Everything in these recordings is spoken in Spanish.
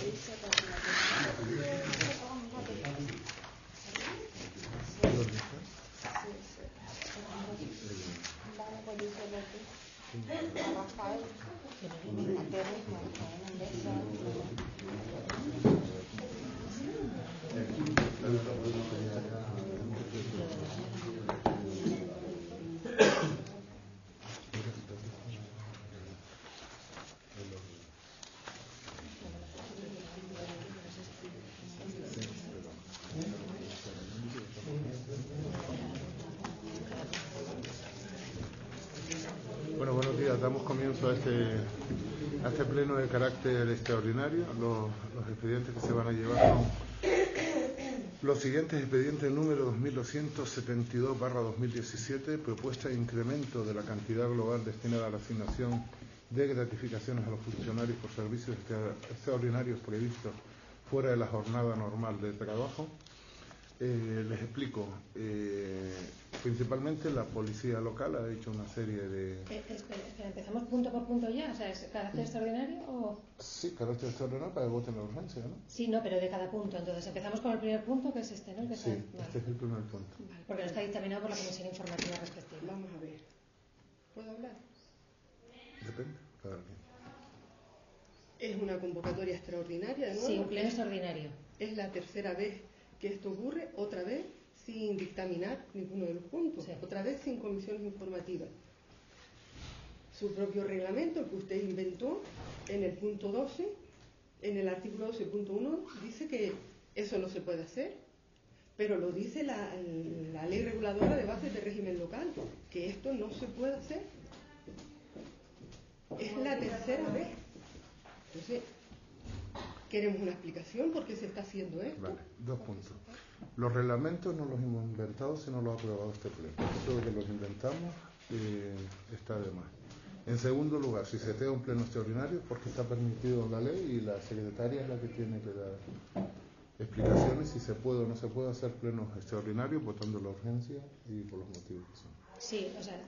Días. Damos comienzo a este, a este pleno de carácter extraordinario. Los, expedientes que se van a llevar son los siguientes expedientes número 2272-2017, propuesta de incremento de la cantidad global destinada a la asignación de gratificaciones a los funcionarios por servicios extra- extraordinarios previstos fuera de la jornada normal de trabajo. Eh, les explico. Eh, principalmente la policía local ha hecho una serie de... Eh, espera, espera, ¿empezamos punto por punto ya? O sea, ¿es carácter extraordinario o...? Sí, carácter extraordinario para que voten la urgencia, ¿no? Sí, no, pero de cada punto. Entonces, empezamos con el primer punto, que es este, ¿no? El que Sí, está- vale. este es el primer punto. Vale, porque no está dictaminado por la comisión informativa respectiva. Vamos a ver. ¿Puedo hablar? Depende. Cada quien. Es una convocatoria extraordinaria, de nuevo. Sí, un pleno extraordinario. Es la tercera vez que esto ocurre, otra vez sin dictaminar ninguno de los puntos, Sí. otra vez sin comisiones informativas. Su propio reglamento, el que usted inventó, en el punto 12, en el artículo 12.1, dice que eso no se puede hacer, pero lo dice la, la ley reguladora de bases de régimen local, que esto no se puede hacer. Es la tercera vez. Entonces, queremos una explicación por qué se está haciendo esto. Vale, dos puntos. Los reglamentos no los hemos inventado, sino los ha aprobado este pleno. Eso de que los inventamos eh, está de más. En segundo lugar, si se crea un pleno extraordinario, porque está permitido en la ley y la secretaria es la que tiene que dar explicaciones si se puede o no se puede hacer plenos extraordinarios, votando la urgencia y por los motivos que son. Sí, o sea,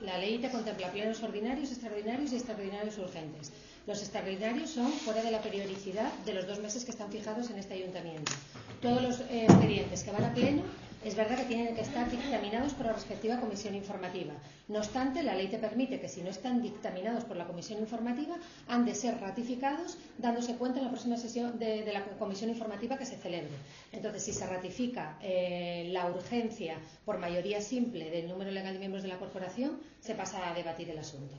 la ley te contempla plenos ordinarios, extraordinarios y extraordinarios urgentes. Los extraordinarios son fuera de la periodicidad de los dos meses que están fijados en este ayuntamiento. Todos los eh, expedientes que van a pleno es verdad que tienen que estar dictaminados por la respectiva comisión informativa. No obstante, la ley te permite que si no están dictaminados por la comisión informativa, han de ser ratificados dándose cuenta en la próxima sesión de, de la comisión informativa que se celebre. Entonces, si se ratifica eh, la urgencia por mayoría simple del número legal de miembros de la corporación, se pasa a debatir el asunto.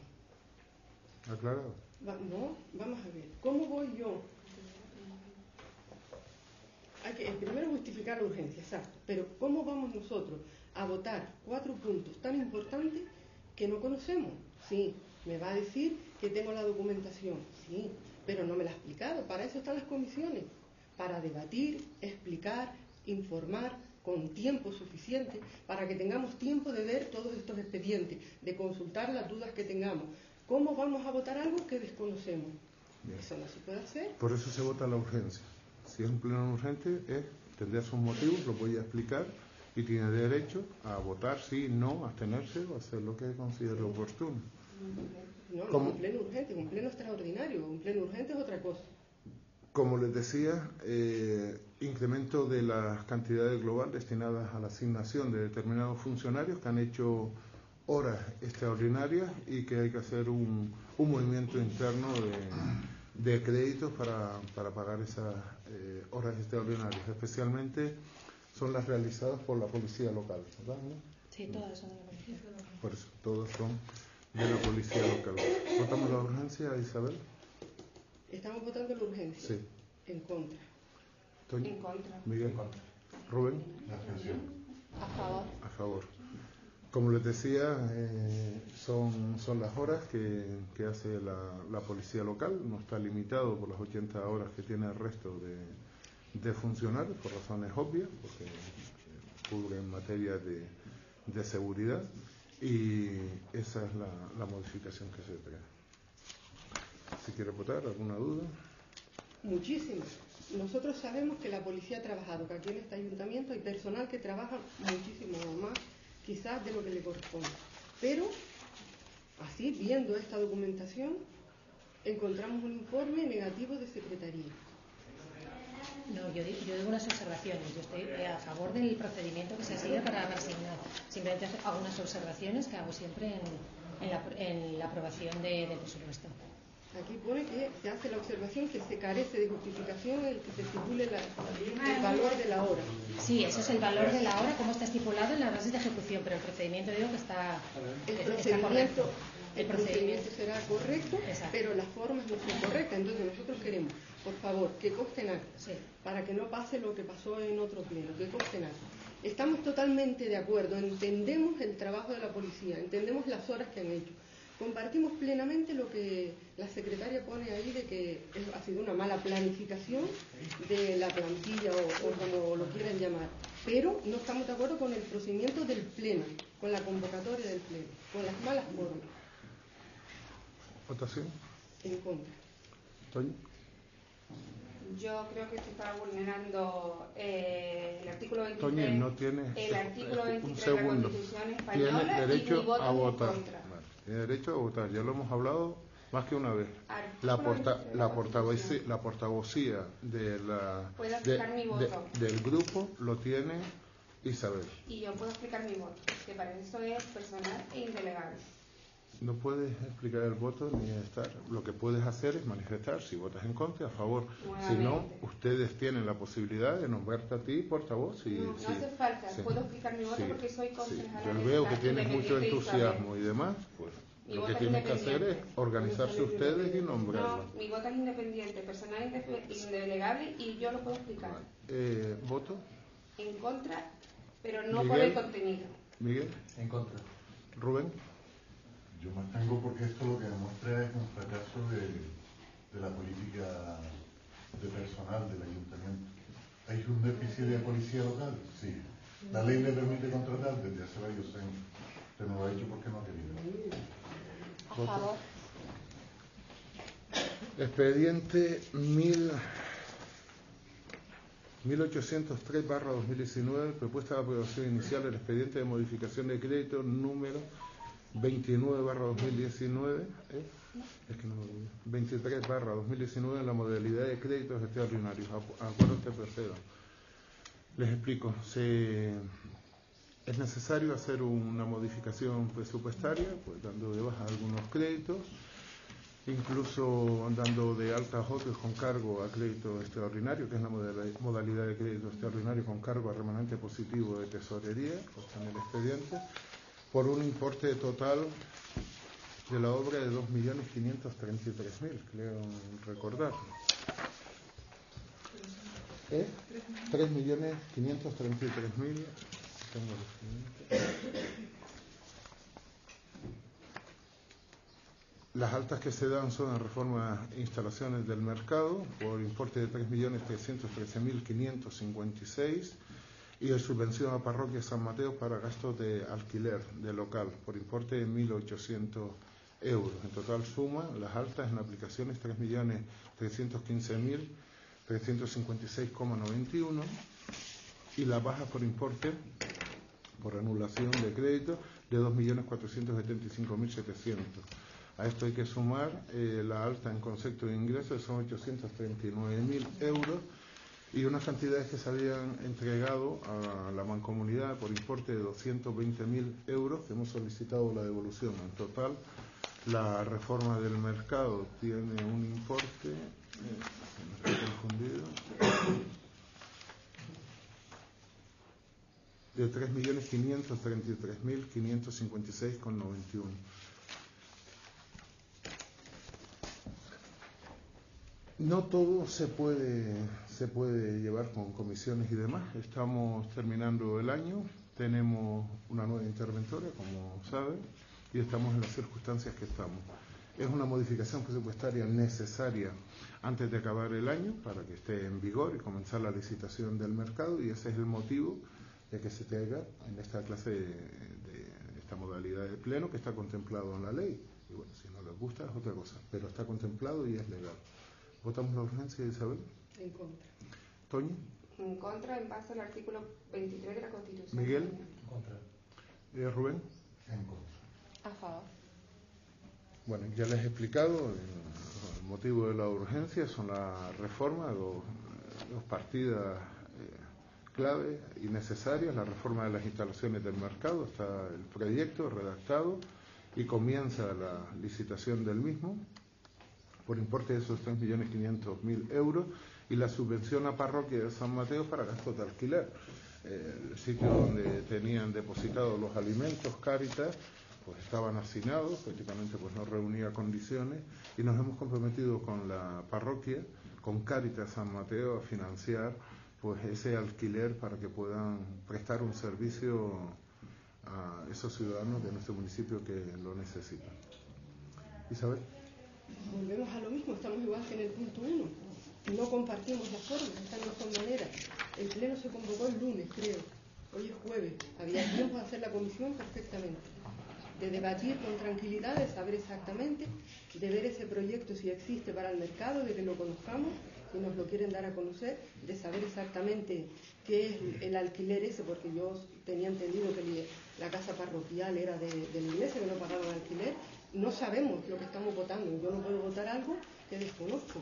¿Aclarado? Va- no, vamos a ver. ¿Cómo voy yo? Hay que primero justificar la urgencia, exacto. Pero ¿cómo vamos nosotros a votar cuatro puntos tan importantes que no conocemos? Sí, me va a decir que tengo la documentación, sí, pero no me la ha explicado. Para eso están las comisiones, para debatir, explicar, informar con tiempo suficiente, para que tengamos tiempo de ver todos estos expedientes, de consultar las dudas que tengamos. ¿Cómo vamos a votar algo que desconocemos? Bien. Eso no se puede hacer. Por eso se vota la urgencia. Si es un pleno urgente, es, tendrá sus motivos, los voy a explicar y tiene derecho a votar sí, no, abstenerse o hacer lo que considere oportuno. No, no un pleno urgente, un pleno extraordinario. Un pleno urgente es otra cosa. Como les decía, eh, incremento de las cantidades global destinadas a la asignación de determinados funcionarios que han hecho horas extraordinarias y que hay que hacer un, un movimiento interno de, de créditos para, para pagar esas eh, horas extraordinarias. Especialmente son las realizadas por la policía local. ¿verdad, no? Sí, todas son de la comisión. Por eso, todas son de la policía local. ¿Votamos la urgencia, Isabel? Estamos votando la urgencia. Sí. En contra. Toño, En contra. Miguel, Rubén, A favor. a favor. Como les decía, eh, son, son las horas que, hace la, la, policía local, no está limitado por las 80 horas que tiene el resto de, de funcionarios, por razones obvias, porque cubre en materia de, de seguridad, y esa es la, la modificación que se trae. Si quiere votar, ¿alguna duda? Muchísimas. Nosotros sabemos que la policía ha trabajado, que aquí en este ayuntamiento hay personal que trabaja muchísimo más, quizás de lo que le corresponde. Pero, así, viendo esta documentación, encontramos un informe negativo de secretaría. No, yo, yo digo unas observaciones. Yo estoy a favor del procedimiento que se seguido para, asignar. Simplemente hago unas observaciones que hago siempre en, en, la, en la, aprobación de, del presupuesto. Aquí pone que se hace la observación que se carece de justificación el que se estipule la, el valor de la hora. Sí, eso es el valor de la hora, como está estipulado en las bases de ejecución, pero el procedimiento digo que está, el está procedimiento, correcto. El procedimiento será correcto, Exacto. pero las formas no son correctas. Entonces nosotros queremos, por favor, que consten Sí. para que no pase lo que pasó en otro pleno, que consten. Estamos totalmente de acuerdo, entendemos el trabajo de la policía, entendemos las horas que han hecho. Compartimos plenamente lo que la secretaria pone ahí de que ha sido una mala planificación de la plantilla o, o como lo quieran llamar. Pero no estamos de acuerdo con el procedimiento del pleno, con la convocatoria del pleno, con las malas formas. ¿Votación? En contra. ¿Toño? Yo creo que se está vulnerando eh, el artículo 23. Toño, no tiene el artículo un 23 de la. Constitución Tiene española y derecho mi voto a es en votar. contra. Tiene derecho a votar. Ya lo hemos hablado más que una vez. Artículo La, porta, 23 de la, portavocía, la portavocía de la, de- de- del grupo lo tiene Isabel. Y yo puedo explicar mi voto, que para eso es personal e indelegable. No puedes explicar el voto ni estar. Lo que puedes hacer es manifestar si votas en contra, a favor. Si no, ustedes tienen la posibilidad de nombrarte a ti portavoz. Si, no, no si- hace falta, sí. puedo explicar mi voto Sí, porque soy sí. concejala. Yo veo que tienes mucho entusiasmo y demás, pues Mi lo que tienen que hacer es organizarse ustedes y nombrarlo. No, mi voto es independiente, personal indelegable y yo lo puedo explicar. Eh, ¿Voto? En contra, pero no por el contenido. Miguel, En contra. Rubén, Yo me abstengo porque esto lo que demuestra es un fracaso de, de la política de personal del ayuntamiento. ¿Hay un déficit de policía local? Sí. La ley le permite contratar desde hace varios años. Usted no lo ha hecho porque no ha querido. A favor. expediente 1000 1803 barra 2019, propuesta de aprobación inicial del expediente de modificación de crédito número 29 barra 2019, ¿eh? es que no, 23 barra 2019 en la modalidad de créditos extraordinarios. Este procedo. Les explico. Es necesario hacer una modificación presupuestaria, pues dando de baja algunos créditos, incluso dando de alta otros con cargo a crédito extraordinario, que es la modalidad de crédito extraordinario con cargo a remanente positivo de tesorería, pues en el expediente, por un importe total de la obra de 2.533.000, creo recordar. ¿Eh? 3.533.000. Tengo el expediente. Las altas que se dan son en reforma e instalaciones del mercado por importe de 3.313.556 y en subvención a parroquia San Mateo para gastos de alquiler de local por importe de 1.800 euros. En total suma las altas en aplicaciones 3.315.356,91 y las bajas por importe por anulación de crédito de 2.475.700. A esto hay que sumar eh, la alta en concepto de ingresos, son 839.000 euros, y unas cantidades que se habían entregado a la mancomunidad por importe de 220.000 euros, que hemos solicitado la devolución. En total, la reforma del mercado tiene un importe, eh, me confundido, de 3.533.556,91. No todo se puede, se puede llevar con comisiones y demás. Estamos terminando el año tenemos una nueva interventora, como saben, y estamos en las circunstancias que estamos. Es una modificación presupuestaria necesaria antes de acabar el año para que esté en vigor y comenzar la licitación del mercado y ese es el motivo de que se tenga en esta clase de, de esta modalidad de pleno que está contemplado en la ley. Y bueno, si no les gusta es otra cosa, pero está contemplado y es legal. ¿Votamos la urgencia, Isabel? En contra. ¿Toño? En contra, en base al artículo 23 de la Constitución. Miguel. En contra. Eh, Rubén. En contra. A favor. Bueno, ya les he explicado el, el motivo de la urgencia, son la reforma, dos, dos partidas eh, clave y necesarias, la reforma de las instalaciones del mercado, está el proyecto redactado y comienza la licitación del mismo por importe de esos 3.500.000 euros y la subvención a parroquia de San Mateo para gastos de alquiler. Eh, el sitio donde tenían depositados los alimentos, Cáritas, pues estaban hacinados, prácticamente pues no reunía condiciones y nos hemos comprometido con la parroquia, con Cáritas San Mateo a financiar pues ese alquiler para que puedan prestar un servicio a esos ciudadanos de nuestro municipio que lo necesitan. Isabel. Volvemos a lo mismo, estamos igual que en el punto 1. No compartimos las formas, no son maneras. El pleno se convocó el lunes, creo. Hoy es jueves. Había tiempo de hacer la comisión perfectamente. De debatir con tranquilidad, de saber exactamente, de ver ese proyecto si existe para el mercado, de que lo conozcamos, si nos lo quieren dar a conocer, de saber exactamente qué es el alquiler ese, porque yo tenía entendido que la casa parroquial era de, de la iglesia, que no pagaban alquiler. No sabemos lo que estamos votando. Yo no puedo votar algo que desconozco.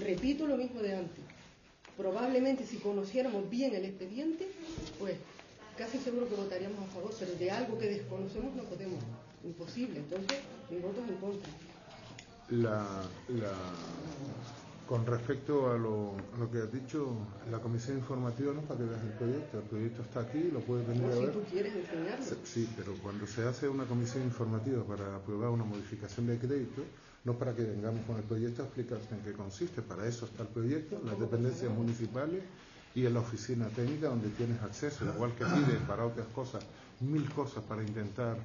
Repito lo mismo de antes. Probablemente si conociéramos bien el expediente, pues casi seguro que votaríamos a favor, pero de algo que desconocemos no podemos. Imposible. Entonces, mi voto es en contra. La, la, con respecto a lo, a lo que has dicho, la comisión informativa no es para que veas el proyecto, el proyecto está aquí, lo puedes venir O a si ver. tú quieres enseñarlo. Se- Sí, pero cuando se hace una comisión informativa para aprobar una modificación de crédito, no para que vengamos con el proyecto a explicarte en qué consiste, para eso está el proyecto, las dependencias municipales y en la oficina técnica donde tienes acceso, igual que pide para otras cosas, mil cosas para intentar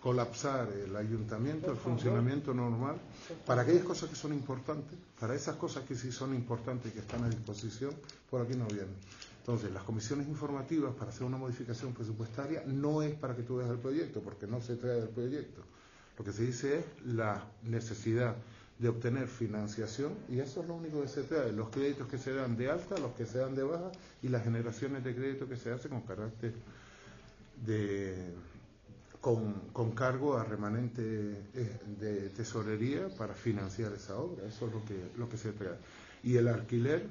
colapsar el ayuntamiento, el funcionamiento normal, para aquellas cosas que son importantes, para esas cosas que sí son importantes y que están a disposición, por aquí no vienen. Entonces, las comisiones informativas para hacer una modificación presupuestaria no es para que tú veas el proyecto, porque no se trae del proyecto. Lo que se dice es la necesidad de obtener financiación y eso es lo único que se trae, los créditos que se dan de alta, los que se dan de baja y las generaciones de crédito que se hacen con carácter de con, con cargo a remanente eh, de tesorería para financiar esa obra, eso es lo que, lo que se trae. Y el alquiler,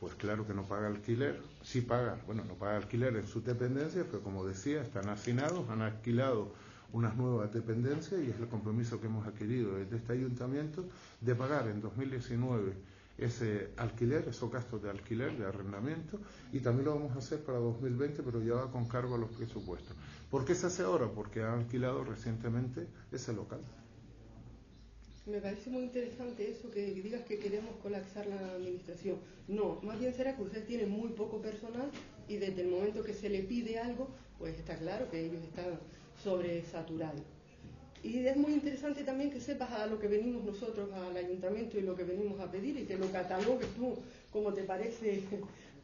pues claro que no paga alquiler, sí paga, bueno, no paga alquiler en sus dependencias, pero como decía, están hacinados, han alquilado unas nuevas dependencias y es el compromiso que hemos adquirido desde este ayuntamiento de pagar en 2019 ese alquiler, esos gastos de alquiler, de arrendamiento, y también lo vamos a hacer para 2020, pero ya va con cargo a los presupuestos. ¿Por qué se hace ahora? Porque han alquilado recientemente ese local. Me parece muy interesante eso que digas que queremos colapsar la administración. No, más bien será que ustedes tienen muy poco personal y desde el momento que se le pide algo, pues está claro que ellos están sobresaturados. Y es muy interesante también que sepas a lo que venimos nosotros al ayuntamiento y lo que venimos a pedir y que lo catalogues tú como te parece.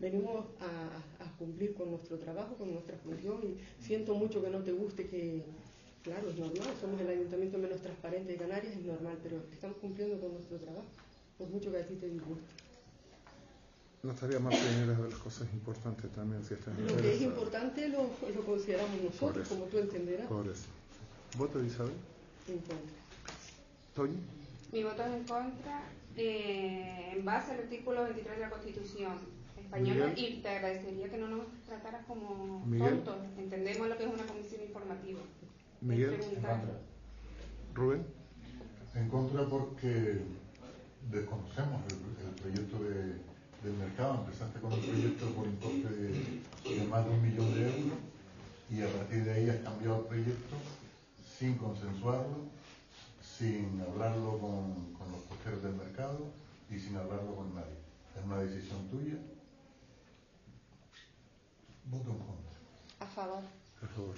Venimos a, a cumplir con nuestro trabajo, con nuestra función y siento mucho que no te guste que, Claro, es normal, somos el ayuntamiento menos transparente de Canarias, es normal, pero estamos cumpliendo con nuestro trabajo, por mucho que a ti te disguste. No estaría mal tener de las cosas importantes también, si estás Lo que es importante lo, lo consideramos nosotros, como tú entenderás. Por eso. ¿Voto de Isabel? En contra. ¿Toño? Mi voto es en contra eh, en base al artículo 23 de la Constitución española Miguel. y te agradecería que no nos trataras como Miguel. tontos. Entendemos lo que es una comisión informativa. Miguel. Es preguntar. ¿Rubén? En contra porque desconocemos el, el proyecto de- del mercado. Empezaste con un proyecto por importe de, de más de un millón de euros y a partir de ahí has cambiado el proyecto sin consensuarlo, sin hablarlo con, con los costeros del mercado y sin hablarlo con nadie. Es una decisión tuya. Voto en contra. A favor. Por favor.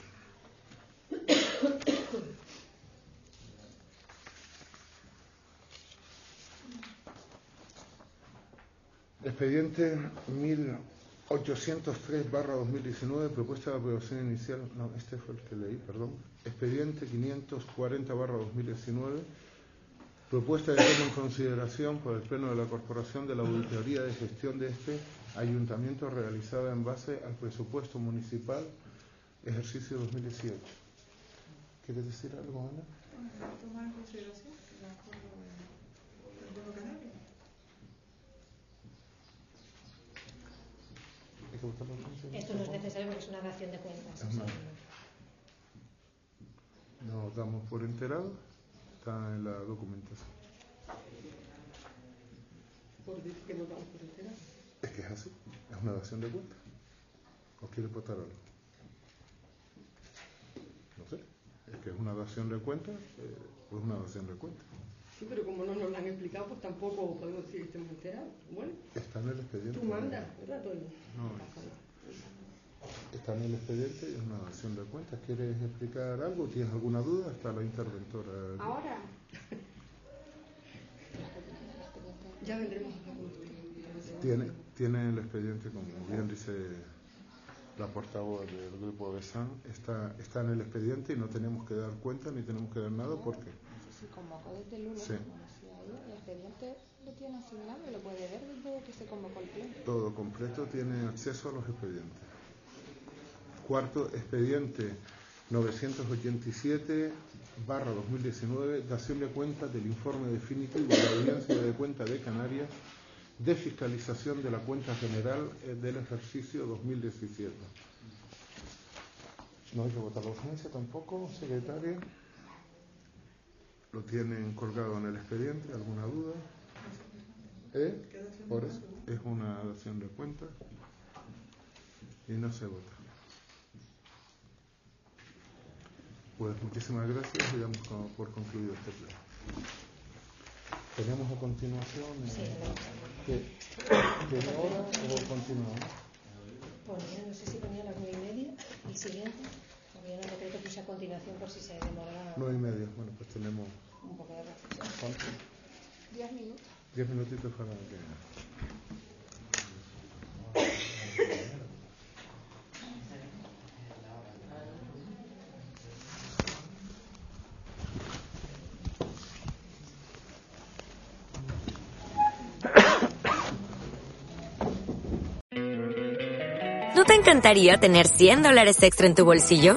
Expediente 1803 barra 2019, propuesta de aprobación inicial, no, este fue el que leí, perdón. Expediente 540 barra 2019, propuesta de toma en consideración por el Pleno de la Corporación de la auditoría de gestión de este ayuntamiento realizada en base al presupuesto municipal ejercicio 2018. ¿Quieres decir algo, Ana Pueblo Canario. ¿Hay que votarlo en consideración? Esto no es necesario porque es una dación de cuentas. o sea, Ajá. Nos damos por enterado, está en la documentación. Por decir que nos damos por enterados. Es que es así, es una dación de cuentas. ¿O quieres votar algo? No sé, es que es una dación de cuentas, eh, pues una dación de cuentas. Sí, pero como no nos lo han explicado, pues tampoco podemos decir que estemos enterados. Bueno, Está en el expediente. tú mandas, ¿verdad, Toño? No. nada. Está en el expediente es una dación de cuentas. ¿Quieres explicar algo? ¿Tienes alguna duda? Está la interventora. Ahora, Ya vendremos. Tiene, tiene el expediente, como bien dice la portavoz del grupo BESAN, está, está en el expediente y no tenemos que dar cuenta ni tenemos que dar nada porque se convocó desde el lunes, Sí. como decía ella, el expediente lo tiene asignado y lo puede ver desde que se convocó el pleno. todo completo tiene acceso a los expedientes. Cuarto expediente 987 barra 2019, dación de cuenta del informe definitivo de la Audiencia de Cuenta de Canarias de fiscalización de la cuenta general eh, del ejercicio 2017. No hay que votar la urgencia tampoco, secretaria. Lo tienen colgado en el expediente, ¿alguna duda? ¿Eh? Por eso es una dación de cuenta y no se vota. Pues muchísimas gracias y damos como por concluido este pleno. Tenemos a continuación. eh. ¿Qué, qué hora o continuamos? Ponía, no sé si ponía las nueve y media, el siguiente, yo en el decreto puse a continuación por si se demora Nueve y media. Bueno, pues tenemos un poco de reflexión. ¿cuánto? Diez minutos. diez minutitos para que. ¿No te encantaría tener 100 dólares extra en tu bolsillo?